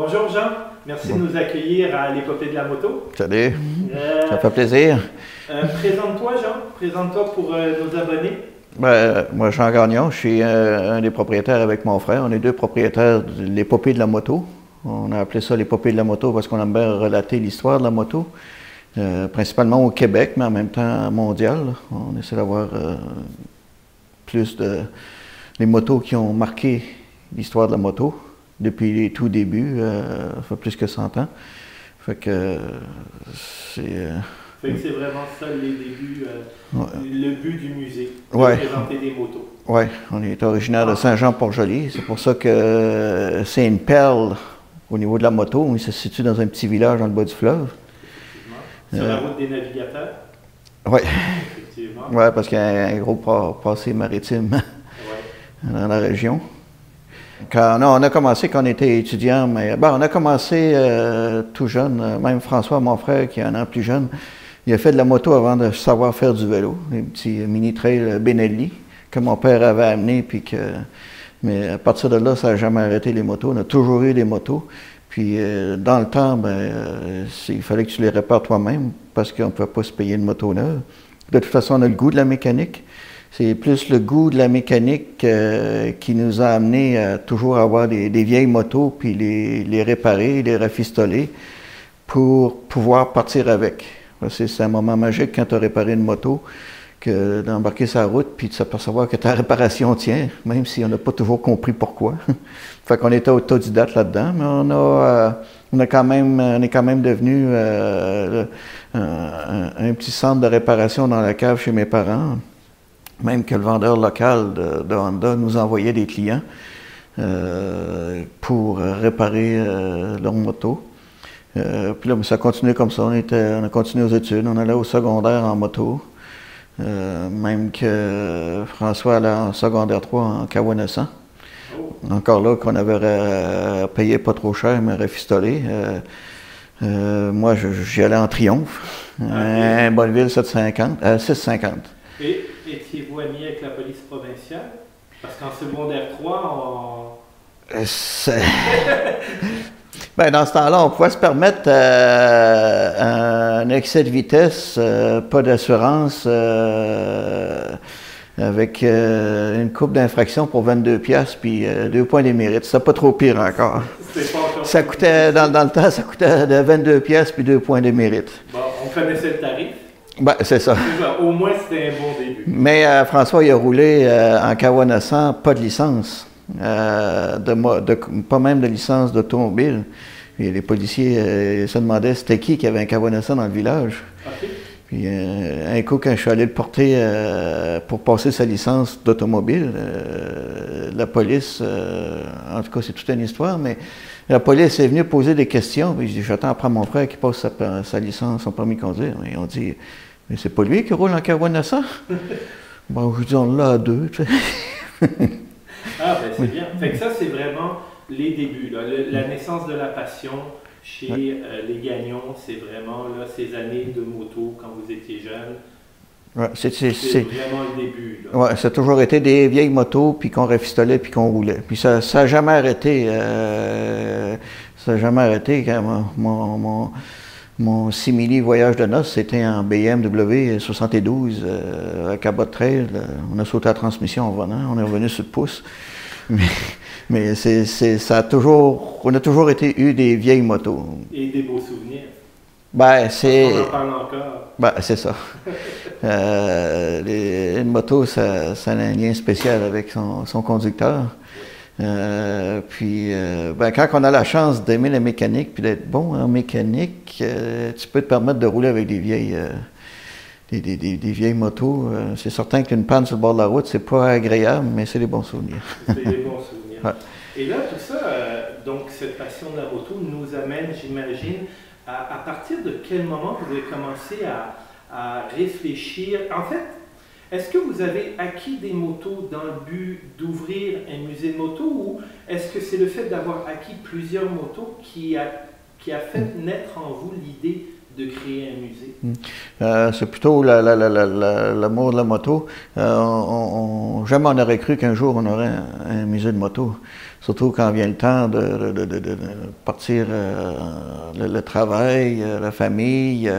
Bonjour Jean, merci de nous accueillir à l'épopée de la moto. Salut, euh, ça fait plaisir. Euh, présente-toi Jean, présente-toi pour euh, nos abonnés. Ben, moi, Jean Gagnon, je suis un des propriétaires avec mon frère. On est deux propriétaires de l'épopée de la moto. On a appelé ça l'épopée de la moto parce qu'on aime bien relater l'histoire de la moto, principalement au Québec, mais en même temps mondial. On essaie d'avoir plus de les motos qui ont marqué l'histoire de la moto depuis les tout débuts, euh, ça fait plus que 100 ans. Fait que c'est. Euh, fait que c'est vraiment ça les débuts, euh, le but du musée, de présenter des motos. Oui, on est originaire de Saint-Jean-Port-Joli. C'est pour ça que c'est une perle au niveau de la moto. Il se situe dans un petit village dans le bas du fleuve. Sur la route des navigateurs. Oui. Oui, parce qu'il y a un gros passé maritime dans la région. Quand, on a commencé quand on était étudiant, mais on a commencé euh, tout jeune. Même François, mon frère, qui est un an plus jeune, il a fait de la moto avant de savoir faire du vélo. Un petit mini trail Benelli que mon père avait amené, puis que. Mais à partir de là, ça n'a jamais arrêté les motos. On a toujours eu des motos. Puis euh, dans le temps, ben, euh, il fallait que tu les répares toi-même parce qu'on ne pouvait pas se payer une moto neuve. De toute façon, on a le goût de la mécanique. C'est plus le goût de la mécanique euh, qui nous a amené à toujours avoir des, vieilles motos, puis les, réparer, les rafistoler pour pouvoir partir avec. C'est un moment magique quand tu as réparé une moto, que d'embarquer sa route, puis de s'apercevoir que ta réparation tient, même si on n'a pas toujours compris pourquoi. fait qu'on était autodidacte là-dedans, mais on a, euh, on quand même, est quand même devenu euh, un, petit centre de réparation dans la cave chez mes parents même que le vendeur local de, Honda nous envoyait des clients euh, pour réparer euh, leur moto. Euh, puis là, ça a continué comme ça. On, était, on a continué aux études. On allait au secondaire en moto. même que François allait en secondaire 3 en Kawanessan. Encore là, qu'on avait payé pas trop cher, mais refistolé. moi, j'y allais en triomphe. Ah, Bonneville 750, 650. Et étiez-vous ami avec la police provinciale? Parce qu'en secondaire 3, on... Euh, ben, dans ce temps-là, on pouvait se permettre euh, un excès de vitesse, euh, pas d'assurance, avec une coupe d'infraction pour 22 pièces puis deux points de mérite. C'était pas trop pire encore. ça coûtait, dans, dans, le temps, ça coûtait de 22 pièces puis deux points de mérite. Bon, on connaissait le tarif. Ben, c'est ça. Au moins, c'était un bon début. Mais euh, François, il a roulé euh, en Kawanasan, pas de licence. Euh, de, pas même de licence d'automobile. Et les policiers se demandaient c'était qui qui avait un Kawanasan dans le village. Puis un coup, quand je suis allé le porter pour passer sa licence d'automobile, la police, en tout cas c'est toute une histoire, mais la police est venue poser des questions. Puis je dis j'attends après mon frère qui passe sa, sa licence, son permis de conduire. Et on dit mais c'est pas lui qui roule en Kawanassa. bon, je dis, on l'a à deux, tu sais. ah, ben c'est bien. Fait que ça, c'est vraiment les débuts, la naissance de la passion chez euh, les Gagnons, c'est vraiment là, ces années de moto quand vous étiez jeune. Ouais, c'est, vraiment le début. Ouais, ça a toujours été des vieilles motos, puis qu'on rafistolait, puis qu'on roulait. Puis ça n'a jamais arrêté. Euh, ça n'a jamais arrêté. Quand mon, mon mon simili voyage de noces, c'était en BMW 72 à Cabot Trail. On a sauté la transmission en venant, on est revenu sur le pouce. Mais, mais c'est, ça a toujours, on a toujours été eu des vieilles motos. Et des beaux souvenirs. Ben, c'est. On en parle encore. Ben, c'est ça. euh, une moto, ça, ça, a un lien spécial avec son, son conducteur. Euh, puis, euh, ben, quand on a la chance d'aimer la mécanique puis d'être bon en mécanique, euh, tu peux te permettre de rouler avec des vieilles, des, des, des, vieilles motos. c'est certain qu'une panne sur le bord de la route, c'est pas agréable, mais c'est des bons souvenirs. c'est des bons souvenirs. Et là, tout ça, donc cette passion de la moto nous amène, j'imagine, à, à, partir de quel moment vous avez commencé à, à réfléchir? En fait, est-ce que vous avez acquis des motos dans le but d'ouvrir un musée de moto ou est-ce que c'est le fait d'avoir acquis plusieurs motos qui a, qui a fait naître en vous l'idée de créer un musée? Hmm. c'est plutôt l'amour de la moto. on, jamais on aurait cru qu'un jour on aurait un, musée de moto. Surtout quand vient le temps de, partir le, travail, la famille.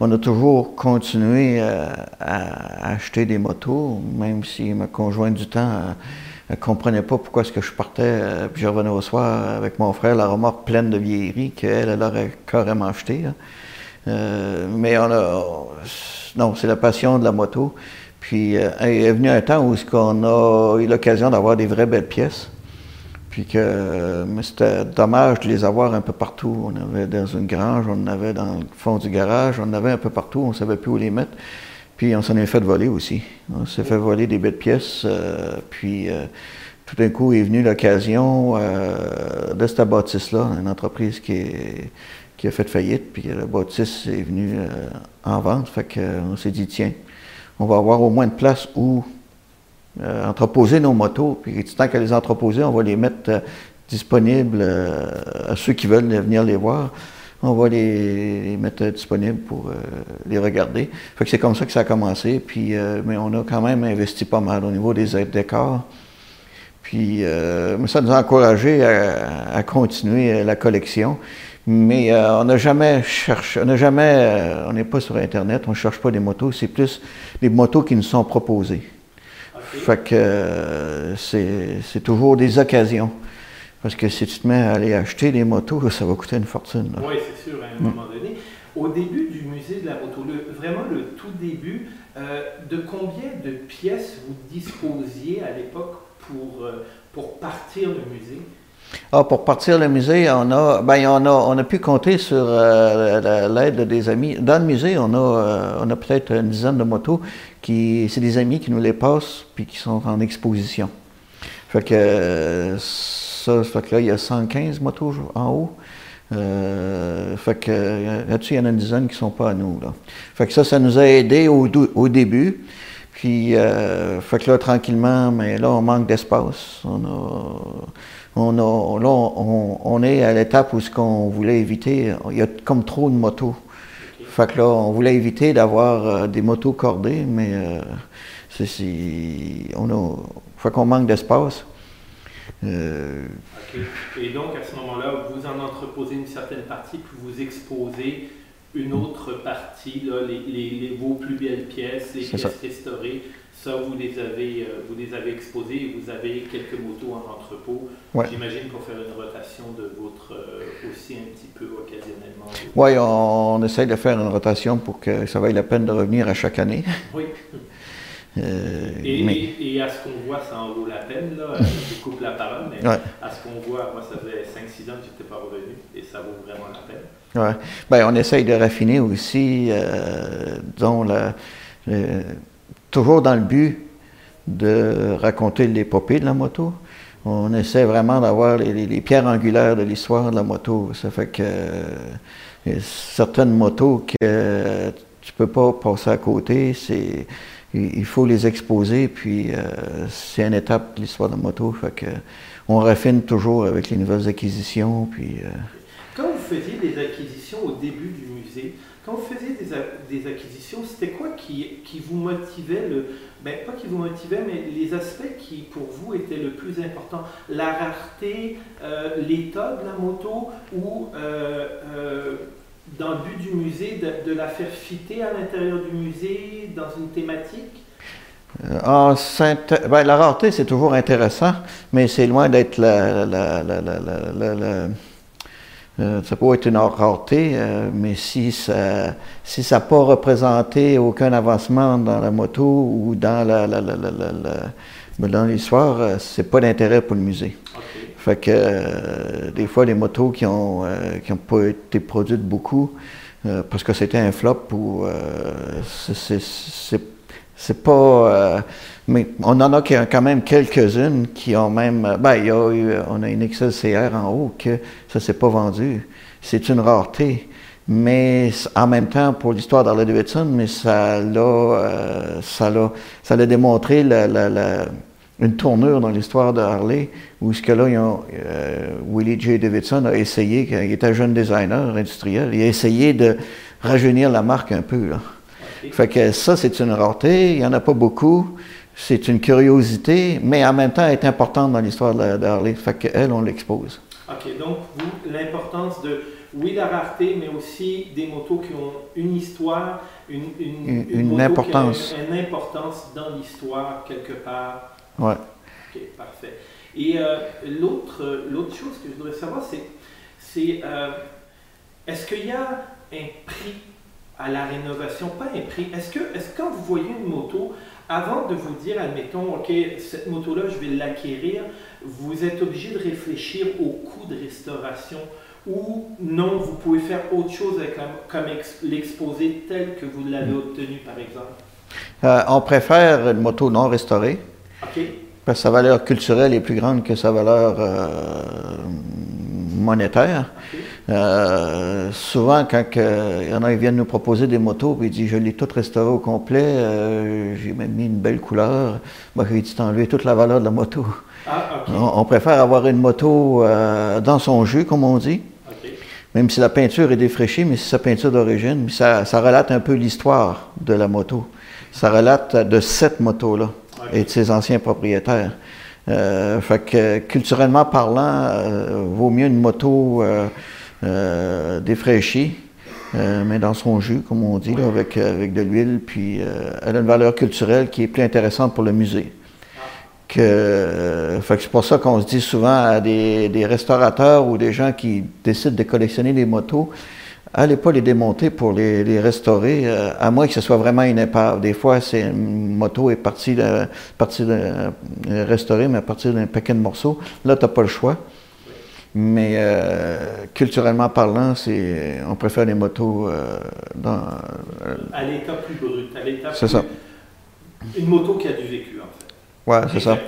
on a toujours continué à, acheter des motos, même si ma conjointe du temps elle comprenait pas pourquoi est-ce que je partais, euh, puis je revenais au soir avec mon frère, la remorque pleine de vieilleries qu'elle, elle aurait carrément acheté. Euh, mais non, c'est la passion de la moto. Puis euh, est venu un temps où on a eu l'occasion d'avoir des vraies belles pièces. Puis que c'était dommage de les avoir un peu partout. On avait dans une grange, on avait dans le fond du garage, on avait un peu partout, on ne savait plus où les mettre. Puis on s'en est fait voler aussi. On s'est fait voler des belles pièces. Euh, puis euh, tout d'un coup est venue l'occasion euh, de cette bâtisse-là, une entreprise qui, qui a fait faillite, puis la bâtisse est venue en vente. Fait qu'on s'est dit, tiens, on va avoir au moins une place où entreposer nos motos. Puis tant qu'à les entreposer, on va les mettre disponibles à ceux qui veulent venir les voir on va les, mettre disponibles pour euh, les regarder. Fait c'est comme ça que ça a commencé. Puis, euh, mais on a quand même investi pas mal au niveau des aides décors. Puis, euh, ça nous a encouragé à, continuer la collection. Mais on n'a jamais cherché, on n'a jamais, on n'est pas sur Internet, on ne cherche pas des motos, c'est plus des motos qui nous sont proposées. Fait que c'est toujours des occasions. Parce que si tu te mets à aller acheter des motos, ça va coûter une fortune. Oui, c'est sûr, à un moment donné. Au début du musée de la moto, vraiment le tout début, euh, de combien de pièces vous disposiez à l'époque pour, euh, pour partir le musée? Ah, pour partir le musée, on a, ben, on a, on a pu compter sur euh, l'aide des amis. Dans le musée, on a, on a peut-être une dizaine de motos qui, c'est des amis qui nous les passent puis qui sont en exposition. Fait que ça. Là, il y a 115 motos en haut. Euh, là-dessus, il y en a une dizaine qui ne sont pas à nous. Fait que ça, ça nous a aidé au, début. Puis, euh, là, tranquillement, mais là, on manque d'espace. On a, là, on, est à l'étape où ce qu'on voulait éviter, il y a comme trop de motos. Fait que là, on voulait éviter d'avoir euh, des motos cordées, mais c'est, on a, fait qu'on manque d'espace. Euh, Et donc, à ce moment-là, vous en entreposez une certaine partie, puis vous exposez une autre partie, là, les, les, vos plus belles pièces, les pièces restaurées. Ça, vous les avez, euh, vous les avez exposées et vous avez quelques motos en entrepôt. J'imagine pour faire une rotation de votre euh, aussi un petit peu occasionnellement. Oui, on, on, essaye de faire une rotation pour que ça vaille la peine de revenir à chaque année. Oui. Euh, et, à ce qu'on voit, ça en vaut la peine, là? Je coupe la parole, mais à ce qu'on voit, moi, ça faisait 5-6 ans que je n'étais pas revenu et ça vaut vraiment la peine. Ouais. Ben, on essaye de raffiner aussi, euh, disons, toujours dans le but de raconter l'épopée de la moto. On essaie vraiment d'avoir les, pierres angulaires de l'histoire de la moto. Ça fait que euh, certaines motos que tu peux pas passer à côté, c'est il faut les exposer, puis euh, c'est une étape de l'histoire de la moto. On raffine toujours avec les nouvelles acquisitions. Puis, euh. Quand vous faisiez des acquisitions au début du musée, quand vous faisiez des, acquisitions, c'était quoi qui, vous motivait le, ben, pas qui vous motivait, mais les aspects qui pour vous étaient le plus important La rareté, euh, l'état de la moto ou dans le but du musée, de, la faire fitter à l'intérieur du musée, dans une thématique? Euh, ah, ben, la rareté, c'est toujours intéressant, mais c'est loin d'être la, euh, ça peut être une rareté, euh, mais si ça si ça n'a pas représenté aucun avancement dans la moto ou dans la, ben, dans l'histoire, c'est pas d'intérêt pour le musée. Fait que euh, des fois, les motos qui n'ont euh, qui ont pas été produites beaucoup, euh, parce que c'était un flop, ou c'est pas. mais on en a quand même quelques-unes qui ont même. Ben, il y a eu, on a une XLCR en haut que ça s'est pas vendu. C'est une rareté. Mais en même temps, pour l'histoire d'Harley Davidson, mais ça l'a, ça l'a, ça l'a démontré la une tournure dans l'histoire de Harley, où ce que là, euh, Willie J. Davidson a essayé, quand il était jeune designer industriel, il a essayé de, rajeunir la marque un peu. Là. Fait que ça, c'est une rareté. Il n'y en a pas beaucoup. C'est une curiosité, mais en même temps, elle est importante dans l'histoire d'Harley. Fait qu'elle, on l'expose. OK. Donc, vous, l'importance de, oui, la rareté, mais aussi des motos qui ont une histoire, une, une, une, importance. une importance dans l'histoire, quelque part. Ouais. OK, parfait. Et euh, l'autre, l'autre chose que je voudrais savoir, c'est, c'est euh, est-ce qu'il y a un prix à la rénovation, pas un prix. Est-ce que, est-ce que quand vous voyez une moto, avant de vous dire, admettons, OK, cette moto-là, je vais l'acquérir, vous êtes obligé de réfléchir au coût de restauration ou non, vous pouvez faire autre chose avec comme l'exposé tel que vous l'avez hmm. obtenu, par exemple? Euh, on préfère une moto non restaurée. Parce que sa valeur culturelle est plus grande que sa valeur euh, monétaire. Euh, souvent, quand il y en a qui viennent nous proposer des motos, puis ils disent Je l'ai tout restauré au complet, euh, j'ai même mis une belle couleur. Moi, j'ai dit T'enlever toute la valeur de la moto. Ah, on, préfère avoir une moto euh, dans son jus, comme on dit. Même si la peinture est défraîchie, mais c'est sa peinture d'origine, ça, ça relate un peu l'histoire de la moto. Ça relate de cette moto-là et de ses anciens propriétaires. Euh, fait que culturellement parlant, vaut mieux une moto euh, défraîchie, euh, mais dans son jus, comme on dit, avec, avec de l'huile. Puis euh, elle a une valeur culturelle qui est plus intéressante pour le musée. Que, c'est pour ça qu'on se dit souvent à des, des, restaurateurs ou des gens qui décident de collectionner des motos, allez pas les démonter pour les, les restaurer, à moins que ce soit vraiment une épave. Des fois, c'est une moto est partie, de, partie de, restaurée, mais à partir d'un paquet de morceaux. Là, tu n'as pas le choix. Mais euh, culturellement parlant, c'est, on préfère les motos euh, dans. Euh, à l'état plus brut, à l'état C'est ça. Une moto qui a du vécu, en fait. Oui, c'est ça.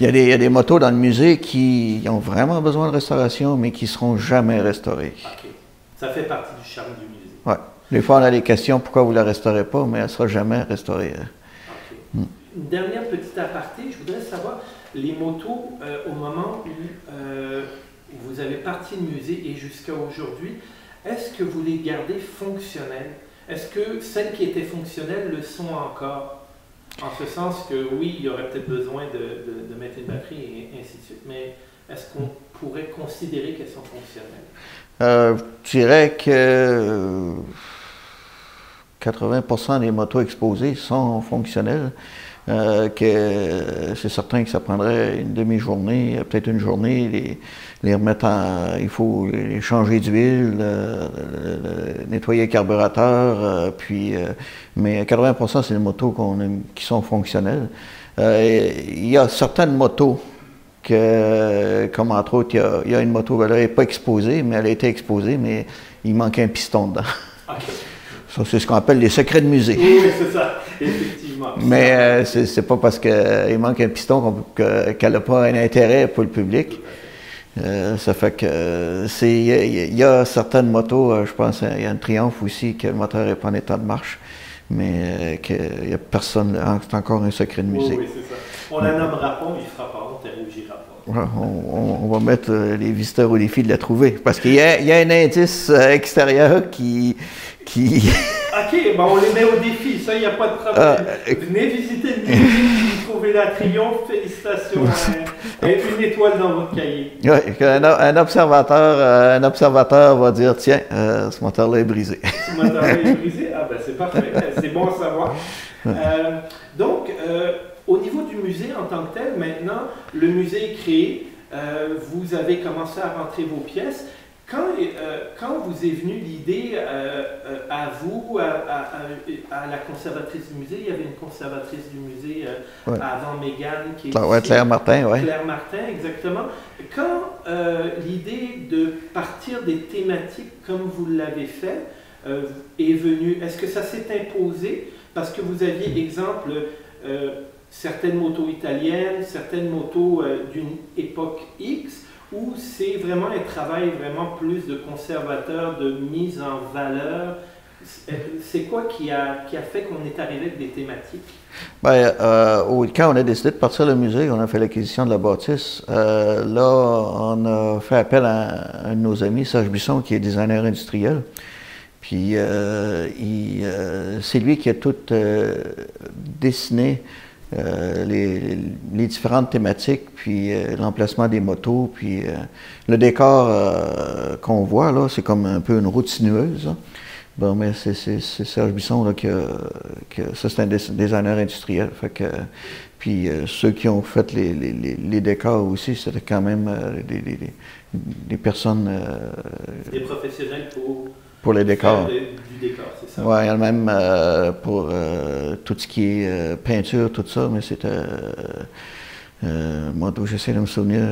Il y, a des, il y, a des, motos dans le musée qui ont vraiment besoin de restauration, mais qui ne seront jamais restaurées. OK. Ça fait partie charme du musée. Oui. Des fois, on a des questions pourquoi vous ne la restaurez pas, mais elle ne sera jamais restaurée. OK. Hmm. Une dernière petite aparté, je voudrais savoir les motos au moment où vous avez parti le musée et jusqu'à aujourd'hui, est-ce que vous les gardez fonctionnelles? Est-ce que celles qui étaient fonctionnelles le sont encore? En ce sens que oui, il y aurait peut-être besoin de, mettre une batterie et ainsi de suite, mais est-ce qu'on pourrait considérer qu'elles sont fonctionnelles? Euh, je dirais que 80% des motos exposées sont fonctionnelles. Euh, que c'est certain que ça prendrait une demi-journée, peut-être une journée, les, remettre en. Il faut les changer d'huile, nettoyer le carburateur, euh, puis. Euh, mais 80% c'est des motos qui sont fonctionnelles. il y a certaines motos que, comme entre autres, il y a, une moto, elle n'est pas exposée, mais elle a été exposée, mais il manque un piston dedans. Ça, c'est ce qu'on appelle les secrets de musée. Oui, c'est ça, effectivement. Mais euh, c'est pas parce qu'il manque un piston qu'elle n'a pas un intérêt pour le public. Euh, ça fait que c'est il y, a certaines motos, euh, je pense, il y a une Triumph aussi que le moteur n'est pas en état de marche, mais qu'il n'y a personne, c'est encore un secret de musée. Oui, oui c'est ça. On la nommera pas, il ne fera pas, on va mettre les visiteurs au défi de la trouver, parce qu'il y, y, a un indice extérieur qui, OK, ben on les met au défi, ça, il n'y a pas de problème. Euh, Venez visiter le musée, trouver la triomphe, félicitations. Hein. et une étoile dans votre cahier. Oui, un, observateur, euh, un observateur va dire tiens, euh, ce moteur-là est brisé. ce moteur-là est brisé? Ah, ben c'est parfait, c'est bon à savoir. donc, au niveau du musée en tant que tel, maintenant, le musée est créé. vous avez commencé à rentrer vos pièces. Quand, euh, quand vous est venue l'idée euh, euh, à vous, à, la conservatrice du musée, il y avait une conservatrice du musée avant Mégane qui est Claire Martin, oui. Claire Martin, exactement. Quand l'idée de partir des thématiques comme vous l'avez fait est venue, est-ce que ça s'est imposé? Parce que vous aviez, exemple, certaines motos italiennes, certaines motos d'une époque X, ou c'est vraiment un travail vraiment plus de conservateur, de mise en valeur? C'est quoi qui a, qui a fait qu'on est arrivé avec des thématiques? Bien, euh, quand on a décidé de partir le musée, on a fait l'acquisition de la bâtisse. Euh, là, on a fait appel à un de nos amis, Serge Bisson, qui est designer industriel. Puis c'est lui qui a tout dessiné les, différentes thématiques, puis l'emplacement des motos, puis le décor qu'on voit là, c'est comme un peu une route sinueuse. Hein. Bon, mais c'est Serge Bisson là, qui ça c'est un designer industriel. Que, puis euh, ceux qui ont fait les, décors aussi, c'était quand même euh, des, des, personnes. Euh, des professionnels pour. Pour les décors. du décor, c'est ça. Oui, il y a même pour tout ce qui est peinture, tout ça, mais c'était. moi, j'essaie de me souvenir,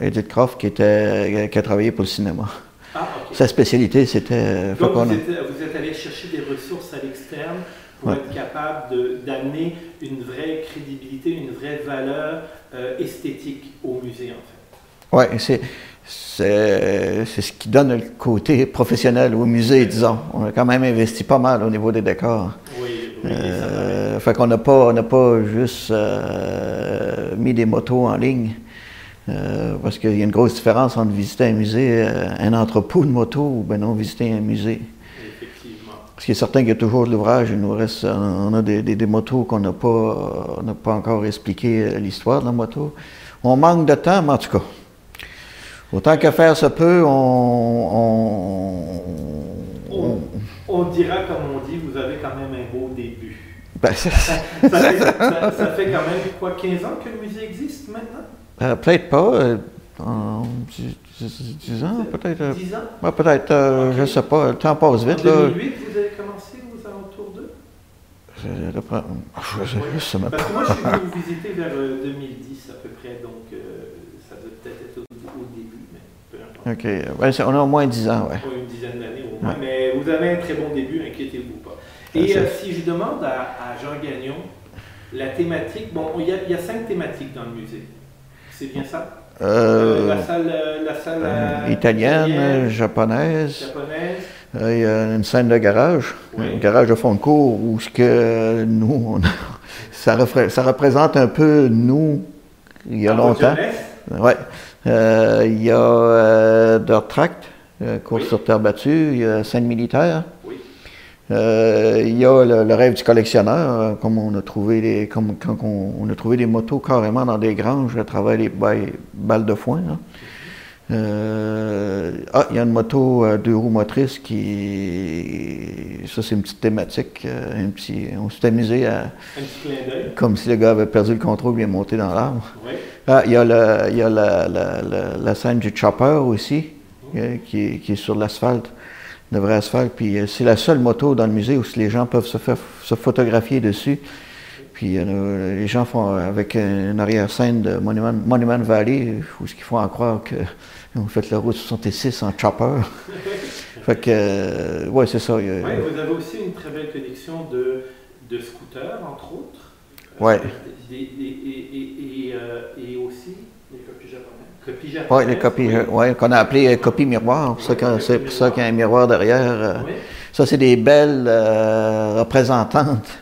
Edith Croft qui, était, qui a travaillé pour le cinéma. Ah, Sa spécialité, c'était. Donc, vous, vous, êtes allé chercher des ressources à l'externe pour être capable d'amener une vraie crédibilité, une vraie valeur euh, esthétique au musée, en fait. Oui, c'est. C'est ce qui donne le côté professionnel au musée, disons. On a quand même investi pas mal au niveau des décors. Oui, oui. Euh, fait qu'on n'a pas, pas juste euh, mis des motos en ligne. Euh, parce qu'il y a une grosse différence entre visiter un musée, un entrepôt de moto, ou ben non, visiter un musée. Effectivement. Parce qu'il est certain qu'il y a toujours de l'ouvrage. Il nous reste, on a des, des, motos qu'on n'a pas, pas encore expliqué l'histoire de la moto. On manque de temps, mais en tout cas, autant qu'à faire se peut, on on, on dira, comme on dit, vous avez quand même un beau début. Ben, ça, fait, ça, fait, quand même, quoi, 15 ans que le musée existe maintenant? Euh, peut-être pas. Euh, en 10, ans, peut-être. 10 ans? Euh, peut-être, je ne sais pas. Le temps passe vite. En 2008, vous avez commencé aux alentours d'eux? Je ne sais pas. Parce que moi, je suis venu vous visiter vers 2010 à peu près, donc ça doit peut-être être au, début, mais on a au moins 10 ans, oui. une dizaine d'années au moins. Mais vous avez un très bon début, inquiétez-vous pas. Et si je demande à, Jean Gagnon, la thématique, bon, il y, a, il y a cinq thématiques dans le musée. C'est bien ça? Euh, la salle, la salle euh, italienne, japonaise. japonaise. Euh, il y a une scène de garage, un garage de fond de cours où ce que nous, on ça, ça, représente un peu nous il y a longtemps. Ouais. Il y a Dirt Tract, course sur terre battue, il y a scène militaire. Euh, il y a le, rêve du collectionneur, euh, comme on a trouvé des, comme, quand on, a trouvé des motos carrément dans des granges à travers les balles de foin. Euh, ah, il y a une moto à deux roues motrices qui. Ça, c'est une petite thématique. un petit, on s'est amusé à. Comme si le gars avait perdu le contrôle et est monté dans l'arbre. Ah, il y a, le, il y a la, la, la, scène du chopper aussi, qui, qui, est sur l'asphalte de vrai asphalte. Puis euh, c'est la seule moto dans le musée où les gens peuvent se, faire, se photographier dessus. Puis euh, les gens font euh, avec une arrière-scène de Monument, Monument, Valley, où ce qu'ils font en croire qu'ils ont fait la route 66 en chopper. fait que, ouais, c'est ça. Oui, vous avez aussi une très belle collection de, de scooters, entre autres. Ouais. et, et, et, aussi des copies japonaises. Oui, les copies, ouais, qu'on a appelé euh, copies miroirs. C'est pour ça qu'il y a un miroir derrière. Euh. Ça, c'est des belles euh, représentantes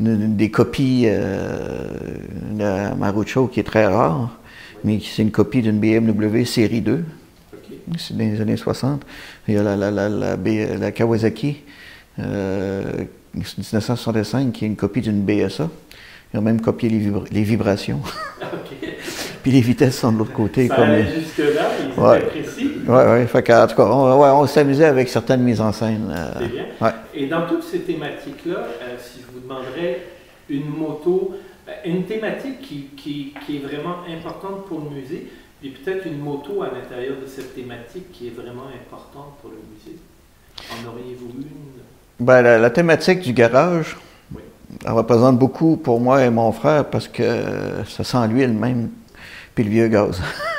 des copies de Marucho qui est très rare, mais c'est une copie d'une BMW série 2. C'est dans les années 60. Il y a la, la, la, la Kawasaki 1965 qui est une copie d'une BSA. Ils ont même copié les, les vibrations. Puis les vitesses sont de l'autre côté. Ça comme... jusque-là, ils ouais. Oui, oui. Fait en tout cas, on, ouais, on s'amusait avec certaines mises en scène. Euh, C'est bien. Ouais. Et dans toutes ces thématiques-là, euh, si je vous demanderais une moto, euh, une thématique qui, qui, qui, est vraiment importante pour le musée, puis peut-être une moto à l'intérieur de cette thématique qui est vraiment importante pour le musée. En auriez-vous une? Ben, la, la thématique du garage, oui. elle représente beaucoup pour moi et mon frère parce que ça sent l'huile même puis le vieux gaz.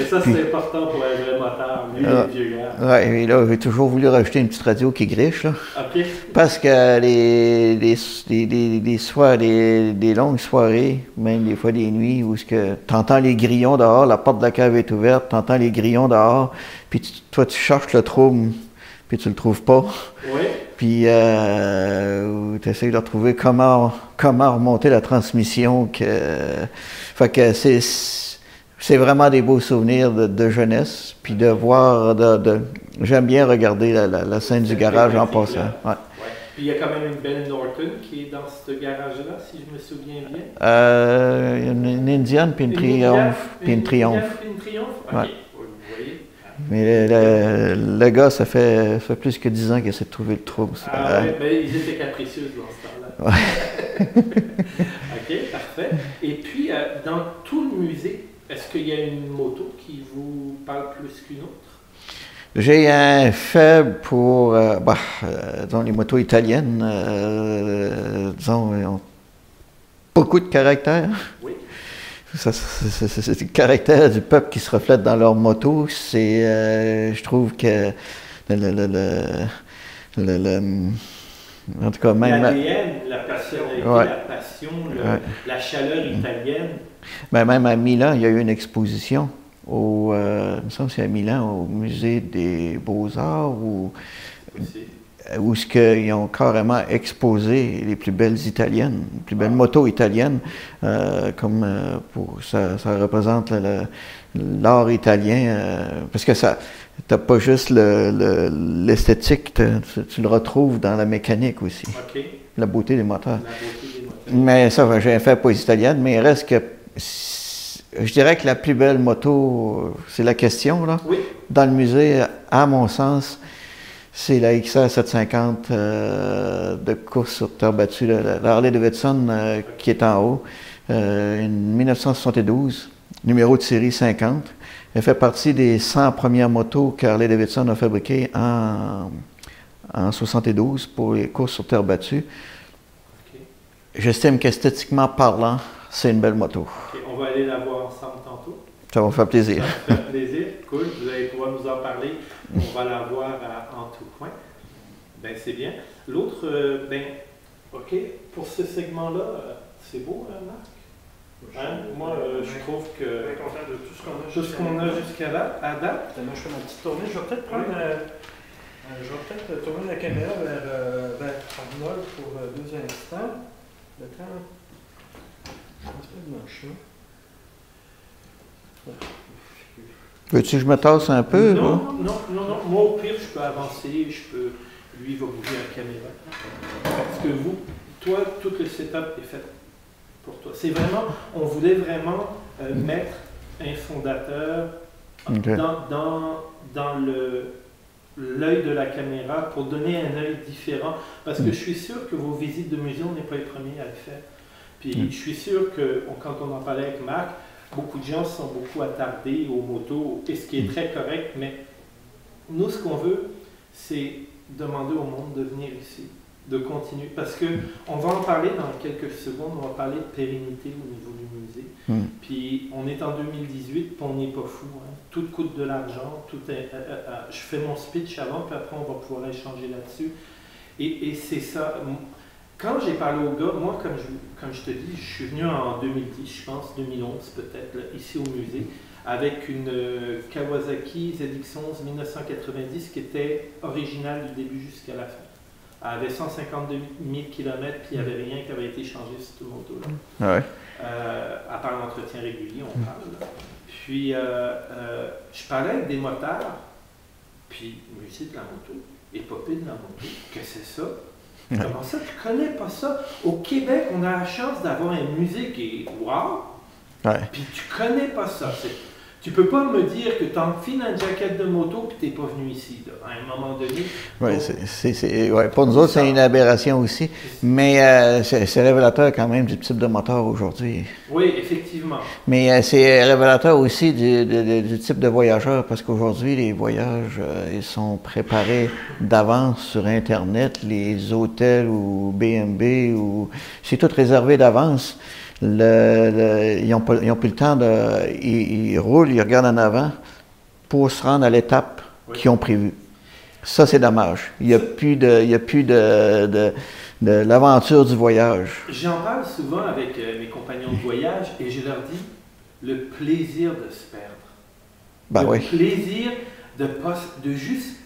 Et ça, c'est important pour un vrai moteur, lui, ah, le vieux gaz. Oui, et là, j'ai toujours voulu rajouter une petite radio qui griche, là. OK. Parce que les, les, les, les, soirées, longues soirées, même des fois des nuits, où tu entends les grillons dehors, la porte de la cave est ouverte, tu entends les grillons dehors, puis toi, tu cherches le trouble, puis tu le trouves pas. Oui. Puis euh, tu essaies de retrouver comment, comment remonter la transmission. Que, fait que c'est. C'est vraiment des beaux souvenirs de, jeunesse, puis de voir, de, j'aime bien regarder la, scène du garage en passant. Ouais. Puis il y a quand même une belle Norton qui est dans ce garage-là, si je me souviens bien. Euh, une, une Indienne, puis une, Triomphe. Puis une Triomphe. Puis une Triomphe? Mais le, gars, ça fait, fait, plus que 10 ans qu'il essaie de trouver le trou. Ah oui, mais ils étaient capricieux dans ce temps-là. Ouais. OK, parfait. Et puis, euh, dans tout le musée, est-ce qu'il y a une moto qui vous parle plus qu'une autre? J'ai un faible pour, euh, bah, euh, les motos italiennes, euh, disons, ont beaucoup de caractère. Oui. c'est le caractère du peuple qui se reflète dans leur moto. C'est, je trouve que le, le, le, en tout cas, même. la passion, la, passion la chaleur italienne. Ben, même à Milan, il y a eu une exposition au, euh, me semble c'est à Milan, au musée des Beaux-Arts, où, où ce qu'ils ont carrément exposé les plus belles italiennes, les plus belles motos italiennes, euh, comme euh, pour ça, ça représente l'art italien, parce que ça, t'as pas juste l'esthétique, tu le retrouves dans la mécanique aussi. La beauté des moteurs. La beauté des moteurs. Mais ça, j'ai fait pour les italiennes, mais il reste que je dirais que la plus belle moto, c'est la question, là. Oui. Dans le musée, à mon sens, c'est la XR 750 euh, de course sur terre battue, la, Harley Davidson euh, qui est en haut, euh, une 1972, numéro de série 50. Elle fait partie des 100 premières motos qu'Harley Davidson a fabriquées en, en 72 pour les courses sur terre battue. J'estime qu'esthétiquement parlant, c'est une belle moto. On va aller la voir ensemble tantôt. Ça va me faire plaisir. Ça va faire plaisir. Cool. Vous allez pouvoir nous en parler. On va la voir en tout coin. Ben, c'est bien. L'autre, euh, ben, OK, pour ce segment-là, euh, c'est beau, hein, Marc? Hein? Moi, euh, je trouve que. Bien content de tout ce qu'on a Tout ce qu'on a jusqu'à là, à date. Moi, je fais ma petite tournée. Je vais peut-être prendre. je vais peut-être tourner la caméra vers, vers Arnold pour deux instants. Le temps Veux-tu que je me tasse un peu? Non, non, non, non, Moi, au pire, je peux avancer, je peux. Lui, il va bouger la caméra. Parce que vous, toi, tout le setup est fait pour toi. C'est vraiment. On voulait vraiment euh, mettre un fondateur dans, dans, dans le l'œil de la caméra pour donner un œil différent. Parce que mm. je suis sûr que vos visites de musée, on n'est pas les premiers à le faire. Puis mm. je suis sûr que quand on en parlait avec Marc, beaucoup de gens sont beaucoup attardés aux motos, et ce qui est mm. très correct, mais nous, ce qu'on veut, c'est demander au monde de venir ici, de continuer. Parce que on va en parler dans quelques secondes, on va parler de pérennité au niveau du musée. Mm. Puis on est en 2018, puis on n'est pas fou. Hein. Tout coûte de l'argent. Tout est, euh, euh, euh, je fais mon speech avant, puis après on va pouvoir échanger là-dessus. Et, et c'est ça. Quand j'ai parlé au gars, moi, comme je, comme je te dis, je suis venu en 2010, je pense, 2011 peut-être, ici au musée, avec une euh, Kawasaki ZX11 1990 qui était originale du début jusqu'à la fin. Elle avait 152 000 km, puis il n'y avait rien qui avait été changé sur cette moto-là. Ah ouais. Euh, à part l'entretien régulier, on parle. Puis, euh, je parlais avec des motards, puis musique de la moto, épopée de la moto, qu'est-ce que c'est ça? Comment ça, tu connais pas ça? Au Québec, on a la chance d'avoir une musique qui est wow, puis tu connais pas ça. Tu peux pas me dire que tu enfiles une jaquette de moto et tu n'es pas venu ici, à un moment donné. Oui, c'est, ouais, pour nous autres, c'est une aberration aussi. Mais euh, c'est, révélateur quand même du type de moteur aujourd'hui. Oui, effectivement. Mais euh, c'est révélateur aussi du, type de voyageur, parce qu'aujourd'hui, les voyages, euh, ils sont préparés d'avance sur Internet, les hôtels ou BNB, ou c'est tout réservé d'avance le, ils n'ont plus le temps de. Ils, roulent, ils regardent en avant pour se rendre à l'étape qu'ils ont prévue. Ça, c'est dommage. Il n'y a plus de, il y a plus de, de, de l'aventure du voyage. J'en parle souvent avec euh, mes compagnons de voyage et je leur dis le plaisir de se perdre. Ben le oui. plaisir de, pas, de juste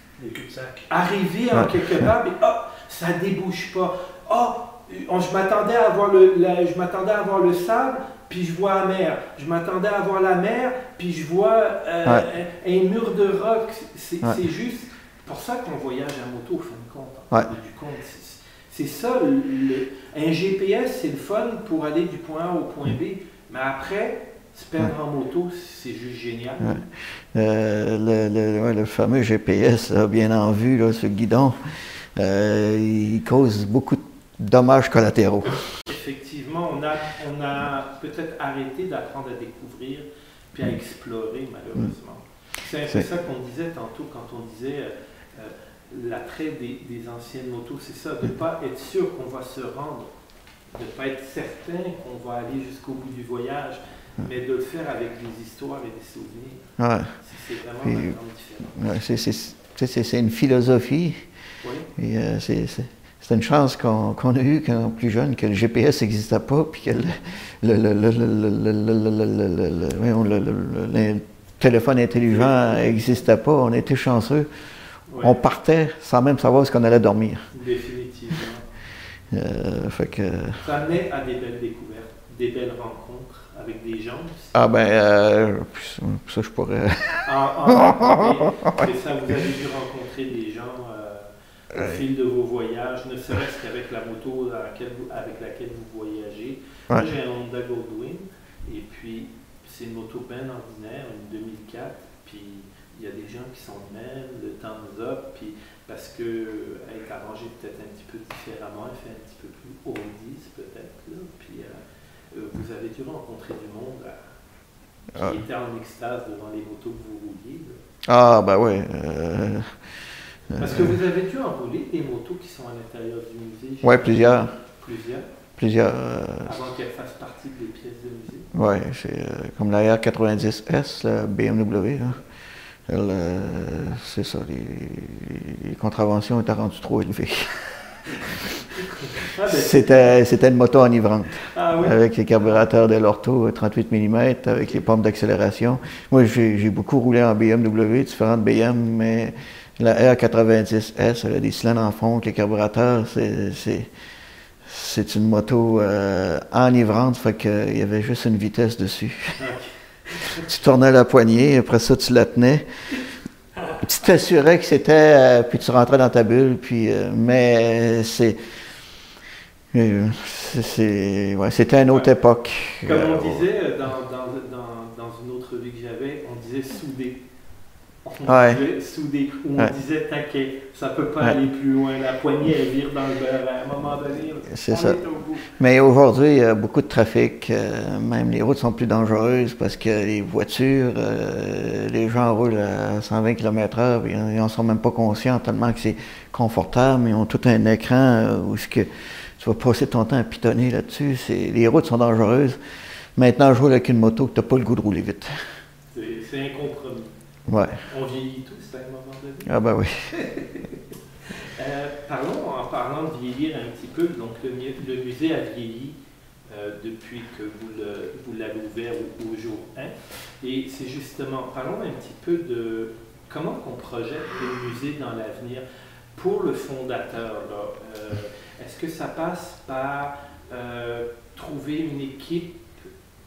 arriver en quelque part, mais oh, ça débouche pas. Oh, je m'attendais à avoir le, je m'attendais à avoir le sable, puis je vois la mer. Je m'attendais à voir la mer, puis je vois euh, un, mur de roc. C'est juste pour ça qu'on voyage à moto, au fin de compte. C'est ça, un GPS, c'est le fun pour aller du point A au point B, mais après, se perdre en moto, c'est juste génial. Euh, le, fameux GPS, bien en vue, là, ce guidon, euh, il cause beaucoup de dommages collatéraux. Effectivement, on a, on a peut-être arrêté d'apprendre à découvrir puis à mm. explorer, malheureusement. C'est un peu ça qu'on disait tantôt quand on disait euh, l'attrait des, des, anciennes motos, c'est ça, de ne pas être sûr qu'on va se rendre, de ne pas être certain qu'on va aller jusqu'au bout du voyage, mais de le faire avec des histoires et des souvenirs. C'est vraiment une grande différence. c'est une philosophie. Oui. Et euh, c'est c'est une chance qu'on a eue quand plus jeune, que le GPS n'existait pas, puis que le, téléphone intelligent n'existait pas. On était chanceux. On partait sans même savoir ce qu'on allait dormir. Définitivement. Euh, fait que... Ça amenait à des belles découvertes, des belles rencontres avec des gens. Ah ben, euh, ça je pourrais... ah, ah, ça, vous avez dû rencontrer des gens au fil de vos voyages, ne serait-ce qu'avec la moto avec laquelle vous voyagez. Moi, j'ai un Honda Goldwing, et puis c'est une moto bien ordinaire, une 2004, puis il y a des gens qui sont même, le temps nous up, puis parce qu'elle est arrangée peut-être un petit peu différemment, elle fait un petit peu plus oldies peut-être, puis euh, euh, vous avez dû rencontrer du monde qui ah. était en extase devant les motos que vous rouliez. Ah, ben oui. Euh, parce que vous avez dû enrouler des motos qui sont à l'intérieur du musée. Oui, plusieurs. Plusieurs. Plusieurs. Euh, Avant qu'elles fassent partie des pièces de musée. Oui, c'est euh, comme la R90S, la BMW. Euh, c'est ça, les, contraventions étaient rendues trop élevées. Ah, ben, c'était, c'était une moto enivrante. Ah, oui? Avec les carburateurs de l'orto 38 mm, avec les pompes d'accélération. Moi, j'ai, j'ai beaucoup roulé en BMW, différentes BM, mais la R90S, elle a des cylindres en fond, les carburateurs, c'est une moto euh, enivrante, fait qu'il y avait juste une vitesse dessus. tu tournais la poignée, après ça, tu la tenais. Tu t'assurais que c'était, euh, puis tu rentrais dans ta bulle, puis, euh, mais c'est. c'était une autre époque. Comme on disait dans une autre vie que j'avais, on disait soudé on ouais. disait où on disait taquet, ça peut pas aller plus loin, la poignée elle vire dans le beurre à un moment donné. C'est ça. Mais aujourd'hui, il y a beaucoup de trafic, euh, même les routes sont plus dangereuses parce que les voitures, euh, les gens roulent à 120 km/h, ils n'en sont même pas conscients tellement que c'est confortable, ils ont tout un écran euh, où ce que tu vas passer ton temps à pitonner là-dessus. Les routes sont dangereuses. Maintenant, je roule avec une moto que tu n'as pas le goût de rouler vite. C'est un compromis. Ouais. On vieillit tous à un moment donné. Ah ben oui. euh, parlons, en parlant de vieillir un petit peu, donc le, le musée a vieilli euh, depuis que vous l'avez ouvert au, jour 1. Et c'est justement, parlons un petit peu de comment on projette le musée dans l'avenir pour le fondateur. Euh, est-ce que ça passe par trouver une équipe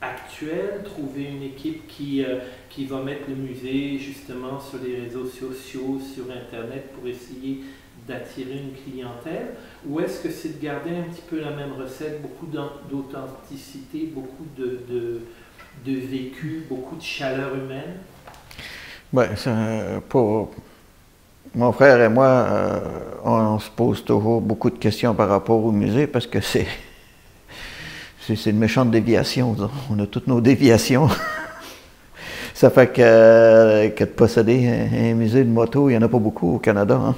actuelle, trouver une équipe qui, euh, qui va mettre le musée justement sur les réseaux sociaux, sur Internet pour essayer d'attirer une clientèle? Ou est-ce que c'est de garder un petit peu la même recette, beaucoup d'authenticité, beaucoup de, de, vécu, beaucoup de chaleur humaine? Oui, pour mon frère et moi, euh, on se pose toujours beaucoup de questions par rapport au musée parce que c'est c'est une méchante déviation. On a toutes nos déviations. ça fait que, que de posséder un, musée de moto, il n'y en a pas beaucoup au Canada. Hein.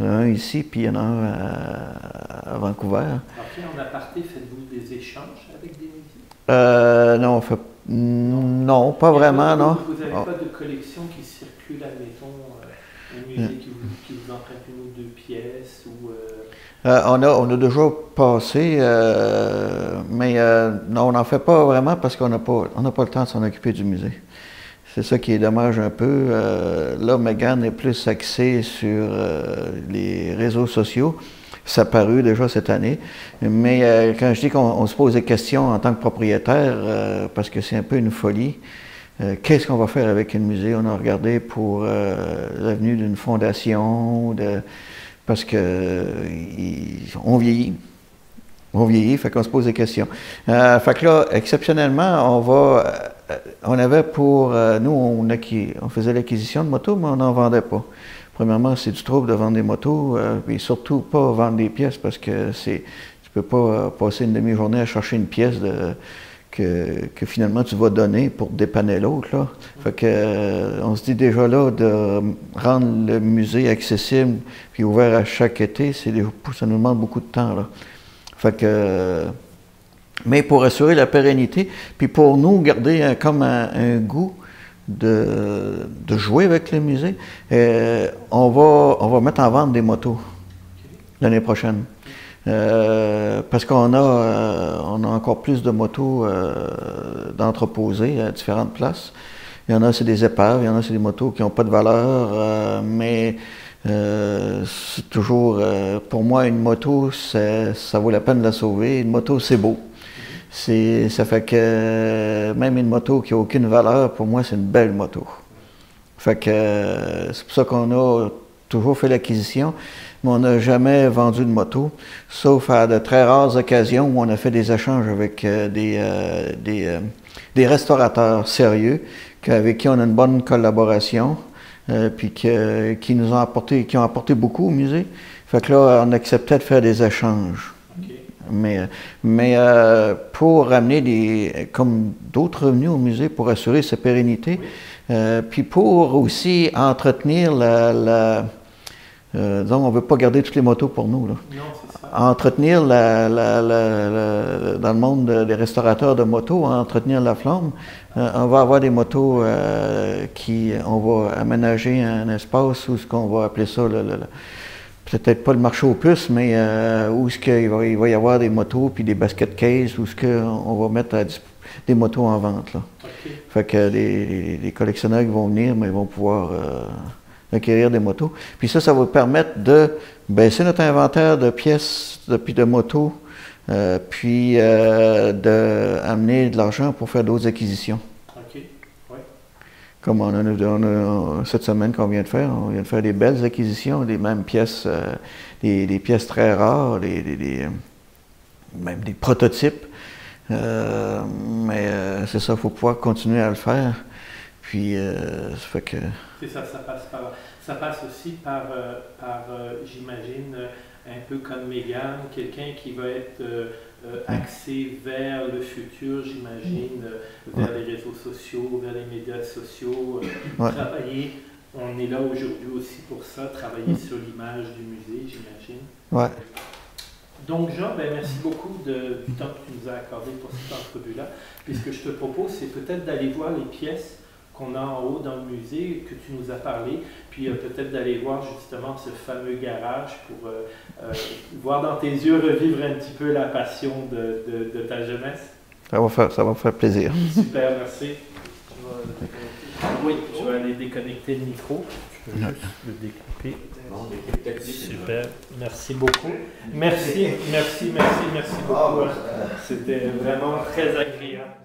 Il y en a un ici, puis il y en a un à, Vancouver. En aparté, faites-vous des échanges avec des musées? Euh, non, fait, non, pas vraiment, non. Vous n'avez pas de collection qui circule, admettons, euh, un musée qui vous, qui vous pièces. Euh, euh, on, a, on a déjà passé, euh, mais non, on n'en fait pas vraiment parce qu'on n'a pas, le temps de s'en occuper du musée. C'est ça qui est dommage un peu. là, Megan est plus axée sur les réseaux sociaux. ça paru déjà cette année. Mais quand je dis qu'on se pose des questions en tant que propriétaire, parce que c'est un peu une folie, euh, qu'est-ce qu'on va faire avec un musée? On a regardé pour l'avenue d'une fondation, de, parce que on vieillit. On vieillit, fait qu'on se pose des questions. fait que là, exceptionnellement, on va. on avait pour. nous, on, on faisait l'acquisition de motos, mais on n'en vendait pas. Premièrement, c'est du trouble de vendre des motos, euh, et surtout pas vendre des pièces parce que c'est tu peux pas euh, passer une demi-journée à chercher une pièce que, finalement tu vas donner pour dépanner l'autre. Euh, on se dit déjà là de rendre le musée accessible puis ouvert à chaque été, c'est ça nous demande beaucoup de temps. Là. Que mais pour assurer la pérennité, puis pour nous garder comme un goût de, de, jouer avec le musée. Euh, on, va, on va mettre en vente des motos l'année prochaine. Euh, parce qu'on a, euh, on a encore plus de motos d'entreposées à différentes places. Il y en a, c'est des épaves, il y en a, c'est des motos qui n'ont pas de valeur, mais c'est toujours, pour moi, une moto, ça vaut la peine de la sauver. Une moto, c'est beau. C'est, ça fait que même une moto qui n'a aucune valeur, pour moi, c'est une belle moto. Fait que c'est pour ça qu'on a toujours fait l'acquisition, mais on n'a jamais vendu de moto, sauf à de très rares occasions où on a fait des échanges avec euh, des, euh, euh, des, restaurateurs sérieux, avec qui on a une bonne collaboration, puis qui nous ont apporté, qui ont apporté beaucoup au musée. Fait que là, on acceptait de faire des échanges. Mais, mais pour ramener des, comme d'autres revenus au musée pour assurer sa pérennité, puis pour aussi entretenir la. la euh, on ne veut pas garder toutes les motos pour nous. Là. Non, ça. Entretenir la, dans le monde des restaurateurs de motos, entretenir la flamme. on va avoir des motos qui. On va aménager un espace où ce qu'on va appeler ça peut-être pas le marché aux puces, mais euh, où est-ce qu'il va, il va, y avoir des motos puis des basket cases, où est-ce qu'on va mettre des motos en vente. Là. Fait que les, collectionneurs qui vont venir, mais ils vont pouvoir euh, acquérir des motos. Puis ça, ça va permettre de baisser notre inventaire de pièces puis de motos, euh, puis d'amener de l'argent pour faire d'autres acquisitions comme on a, cette semaine qu'on vient de faire. On vient de faire des belles acquisitions, des mêmes pièces, euh, des, pièces très rares, des, même des prototypes. Euh, mais euh, c'est ça, il faut pouvoir continuer à le faire. Puis, ça fait que. C'est ça, ça passe par. Ça passe aussi par, par j'imagine, un peu comme Megan, quelqu'un qui va être euh, axé vers le futur, j'imagine, euh, vers les réseaux sociaux, vers les médias sociaux, euh, travailler. On est là aujourd'hui aussi pour ça, travailler sur l'image du musée, j'imagine. Ouais. Donc, Jean, ben, merci beaucoup de, du temps que tu nous as accordé pour cette entrevue-là. Puis, ce que je te propose, c'est peut-être d'aller voir les pièces qu'on a en haut dans le musée, que tu nous as parlé, puis euh, peut-être d'aller voir justement ce fameux garage pour euh, euh, voir dans tes yeux revivre un petit peu la passion de, de, ta jeunesse. Ça va, faire, ça va faire plaisir. Super, merci. Oui, je vais aller déconnecter le micro. Je vais juste le découper. Super, merci beaucoup. Merci, merci, merci, merci beaucoup. C'était vraiment très agréable.